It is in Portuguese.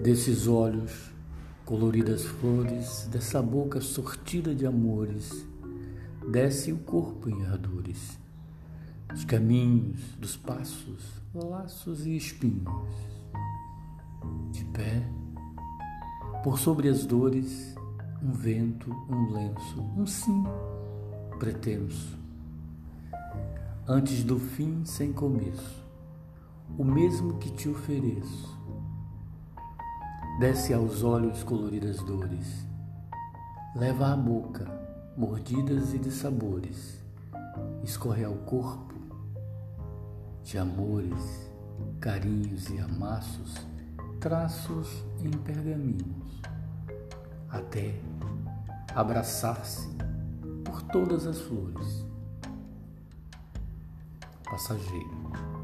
Desses olhos, coloridas flores, dessa boca sortida de amores, desce o corpo em ardores, os caminhos, dos passos, laços e espinhos. De pé, por sobre as dores, um vento, um lenço, um sim pretenso. Antes do fim sem começo, o mesmo que te ofereço Desce aos olhos coloridas dores, leva à boca mordidas e de sabores, escorre ao corpo de amores, carinhos e amassos, traços em pergaminhos, até abraçar-se por todas as flores. Passageiro.